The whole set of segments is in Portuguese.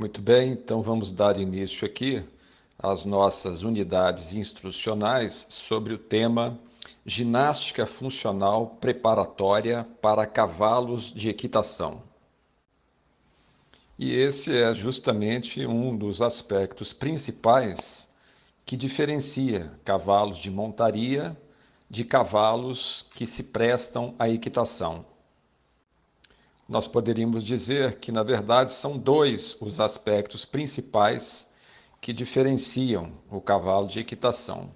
Muito bem, então vamos dar início aqui às nossas unidades instrucionais sobre o tema Ginástica Funcional Preparatória para Cavalos de Equitação. E esse é justamente um dos aspectos principais que diferencia cavalos de montaria de cavalos que se prestam à equitação. Nós poderíamos dizer que, na verdade, são dois os aspectos principais que diferenciam o cavalo de equitação.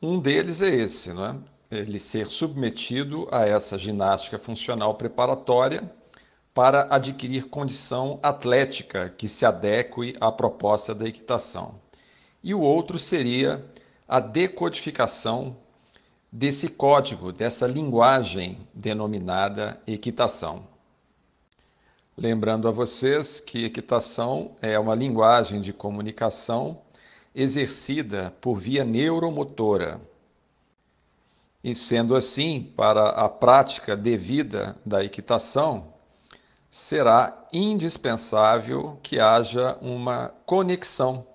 Um deles é esse, não é? ele ser submetido a essa ginástica funcional preparatória para adquirir condição atlética que se adeque à proposta da equitação. E o outro seria a decodificação desse código, dessa linguagem denominada equitação. Lembrando a vocês que equitação é uma linguagem de comunicação exercida por via neuromotora. E sendo assim, para a prática devida da equitação, será indispensável que haja uma conexão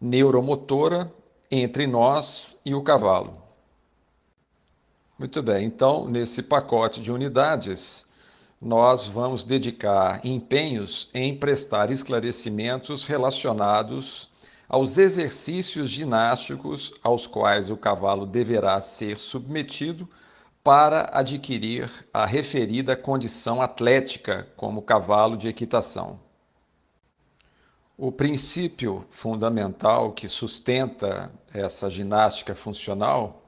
neuromotora entre nós e o cavalo. Muito bem, então, nesse pacote de unidades, nós vamos dedicar empenhos em prestar esclarecimentos relacionados aos exercícios ginásticos aos quais o cavalo deverá ser submetido para adquirir a referida condição atlética como cavalo de equitação. O princípio fundamental que sustenta essa ginástica funcional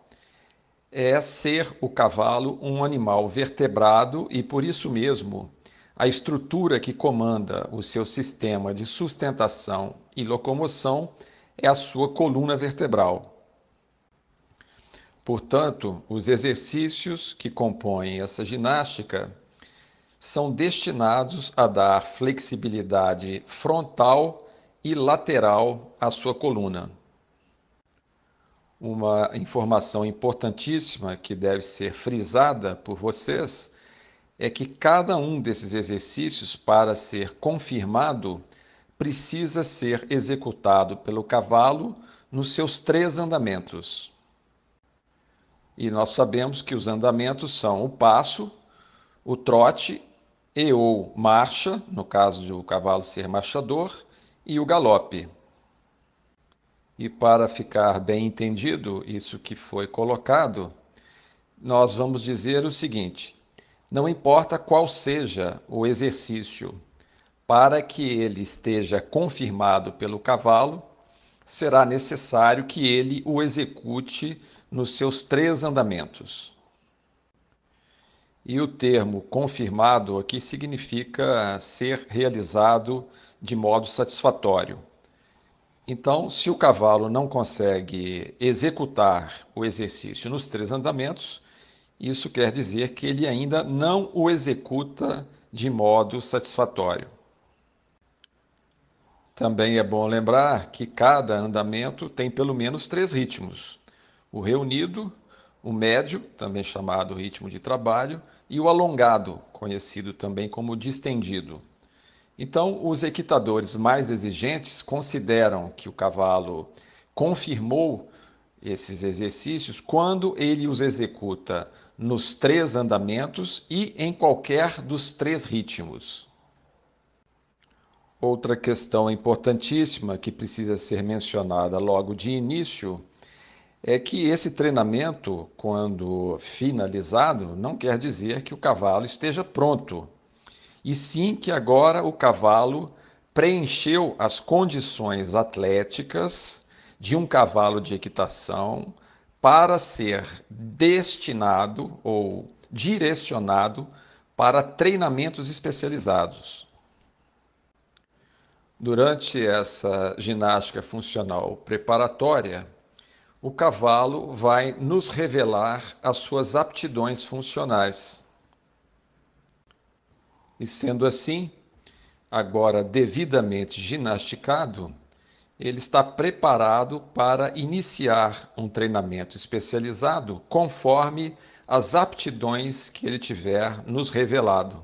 é ser o cavalo um animal vertebrado e, por isso mesmo, a estrutura que comanda o seu sistema de sustentação e locomoção é a sua coluna vertebral. Portanto, os exercícios que compõem essa ginástica são destinados a dar flexibilidade frontal e lateral à sua coluna uma informação importantíssima que deve ser frisada por vocês é que cada um desses exercícios, para ser confirmado, precisa ser executado pelo cavalo nos seus três andamentos. E nós sabemos que os andamentos são o passo, o trote e ou marcha, no caso de o cavalo ser marchador, e o galope. E para ficar bem entendido isso que foi colocado, nós vamos dizer o seguinte: não importa qual seja o exercício, para que ele esteja confirmado pelo cavalo, será necessário que ele o execute nos seus três andamentos. E o termo confirmado aqui significa ser realizado de modo satisfatório. Então, se o cavalo não consegue executar o exercício nos três andamentos, isso quer dizer que ele ainda não o executa de modo satisfatório. Também é bom lembrar que cada andamento tem pelo menos três ritmos: o reunido, o médio, também chamado ritmo de trabalho, e o alongado, conhecido também como distendido. Então, os equitadores mais exigentes consideram que o cavalo confirmou esses exercícios quando ele os executa nos três andamentos e em qualquer dos três ritmos. Outra questão importantíssima que precisa ser mencionada logo de início é que esse treinamento, quando finalizado, não quer dizer que o cavalo esteja pronto e sim que agora o cavalo preencheu as condições atléticas de um cavalo de equitação para ser destinado ou direcionado para treinamentos especializados. Durante essa ginástica funcional preparatória, o cavalo vai nos revelar as suas aptidões funcionais e sendo assim, agora devidamente ginasticado, ele está preparado para iniciar um treinamento especializado conforme as aptidões que ele tiver nos revelado.